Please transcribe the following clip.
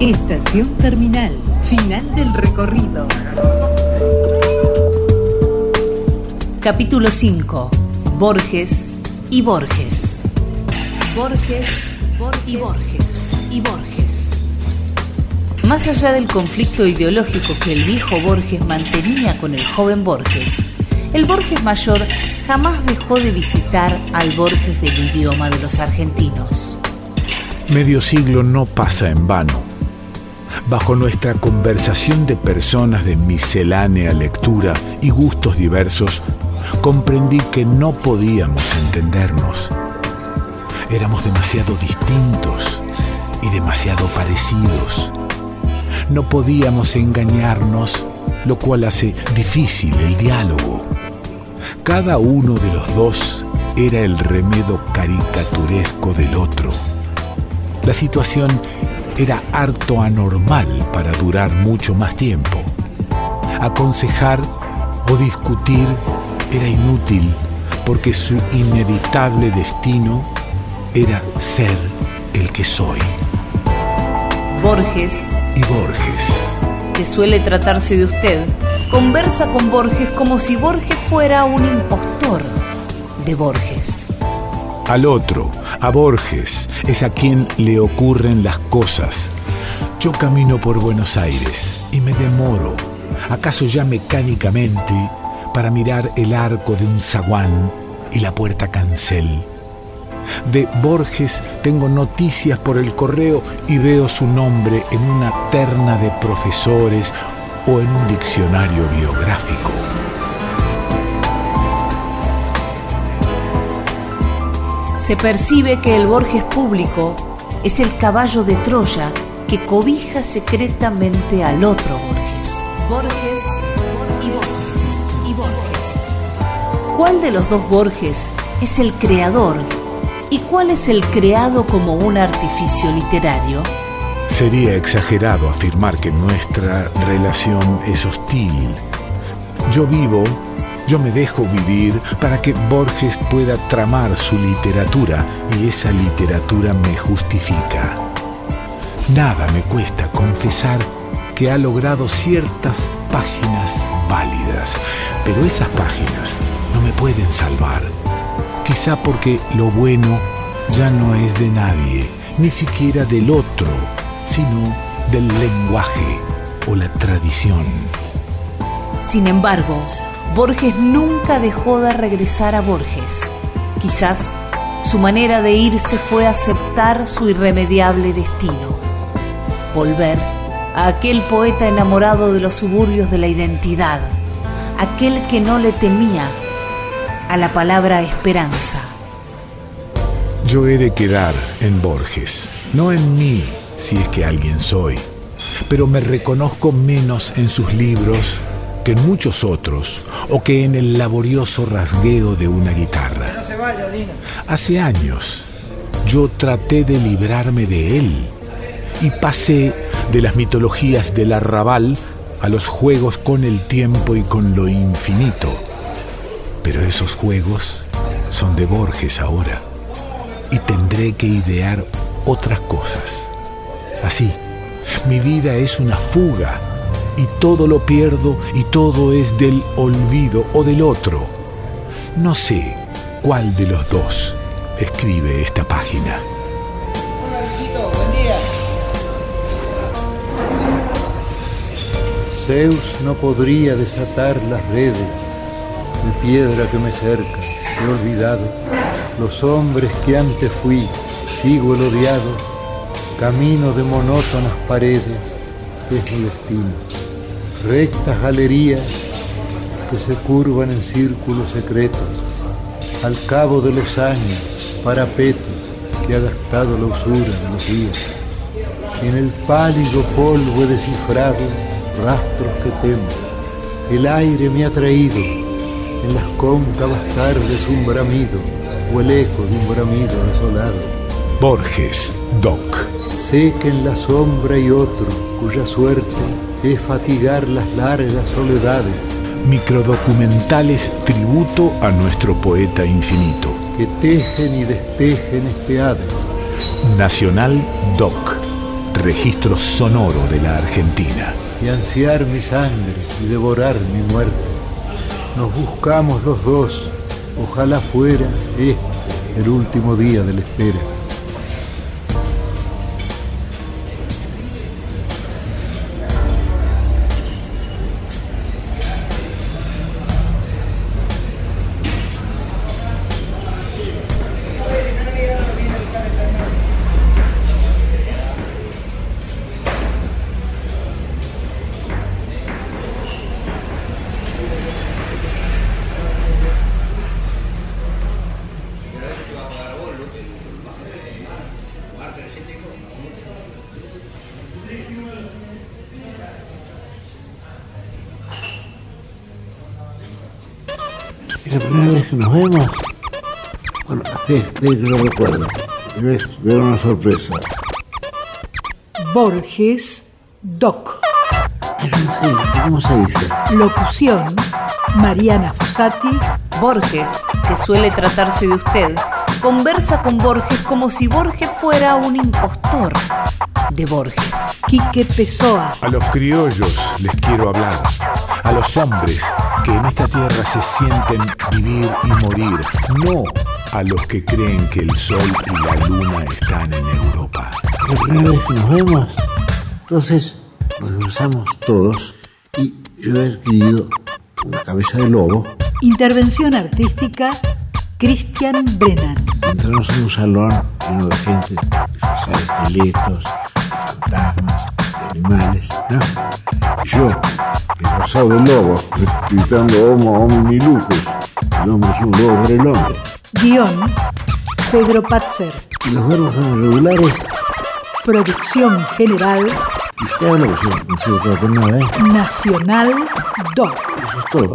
Estación terminal. Final del recorrido. Capítulo 5. Borges y Borges. Borges, y Borges y Borges. Más allá del conflicto ideológico que el viejo Borges mantenía con el joven Borges, el Borges mayor jamás dejó de visitar al Borges del idioma de los argentinos. Medio siglo no pasa en vano. Bajo nuestra conversación de personas de miscelánea lectura y gustos diversos, comprendí que no podíamos entendernos. Éramos demasiado distintos y demasiado parecidos. No podíamos engañarnos, lo cual hace difícil el diálogo. Cada uno de los dos era el remedo caricaturesco del otro. La situación era harto anormal para durar mucho más tiempo. Aconsejar o discutir era inútil porque su inevitable destino era ser el que soy. Borges, Y Borges, que suele tratarse de usted, conversa con Borges como si Borges fuera un impostor de Borges. al otro, a Borges, es a quien le ocurren las cosas. Yo camino por Buenos Aires y me demoro, acaso ya mecánicamente, para mirar el arco de un zaguán y la puerta cancel. De Borges tengo noticias por el correo y veo su nombre en una terna de profesores o en un diccionario biográfico. Se percibe que el Borges público es el caballo de Troya que cobija secretamente al otro Borges. Borges y Borges y Borges. ¿Cuál de los dos Borges es el creador y cuál es el creado como un artificio literario? Sería exagerado afirmar que nuestra relación es hostil. Yo vivo, yo me dejo vivir para que Borges pueda tramar su literatura y esa literatura me justifica. Nada me cuesta confesar que ha logrado ciertas páginas válidas, pero esas páginas no me pueden salvar. Quizá porque lo bueno ya no es de nadie, ni siquiera del otro, sino del lenguaje o la tradición. Sin embargo, Borges nunca dejó de regresar a Borges. Quizás su manera de irse fue aceptar su irremediable destino. Volver a aquel poeta enamorado de los suburbios de la identidad, aquel que no le temía a la palabra esperanza. Yo he de quedar en Borges, no en mí, si es que alguien soy, pero me reconozco menos en sus libros que en muchos otros o que en el laborioso rasgueo de una guitarra. Hace años yo traté de librarme de él y pasé de las mitologías del arrabal a los juegos con el tiempo y con lo infinito. Pero esos juegos son de Borges ahora y tendré que idear otras cosas. Así, mi vida es una fuga y todo lo pierdo y todo es del olvido o del otro. No sé cuál de los dos escribe esta página. Hola, Luisito, buen día. Zeus no podría desatar las redes de piedra que me cerca. He olvidado los hombres que antes fui, sigo el odiado, camino de monótonas paredes, es mi destino. Rectas galerías que se curvan en círculos secretos, al cabo de los años, parapetos que ha gastado la usura de los días. En el pálido polvo he descifrado rastros que temo. El aire me ha traído, en las cóncavas tardes un bramido, o el eco de un bramido desolado. Borges, Doc. Sé que en la sombra hay otro, cuya suerte es fatigar las largas soledades, Microdocumentales tributo a nuestro poeta infinito. que tejen y destejen este Hades. Nacional Doc. registro sonoro de la Argentina. Y ansiar mi sangre y devorar mi muerte. Nos buscamos los dos, ojalá fuera este el último día de la espera. La primera vez que nos vemos. Bueno, sí, sí que lo recuerdo. Es ver una sorpresa. Borges Doc. Ay, sé, ¿cómo se dice? Locución Mariana Fossati. Borges, que suele tratarse de usted, conversa con Borges como si Borges fuera un impostor de Borges. Quique Pessoa. A los criollos les quiero hablar. A los hombres que en esta tierra se sienten vivir y morir. No a los que creen que el sol y la luna están en Europa. La primera vez que nos vemos. Entonces nos besamos todos y yo he adquirido una cabeza de lobo. Intervención artística Christian Brennan. Entramos en un salón lleno de gente, de esqueletos, de fantasmas, de animales, ¿no? Y yo, de lobo, gritando homo homini lupus. El hombre es un lobo por el hombre. Guión Pedro Patzer. Y los verbos son irregulares. Producción general Y se no se trata nada, ¿eh? Nacional Doc. Eso es todo.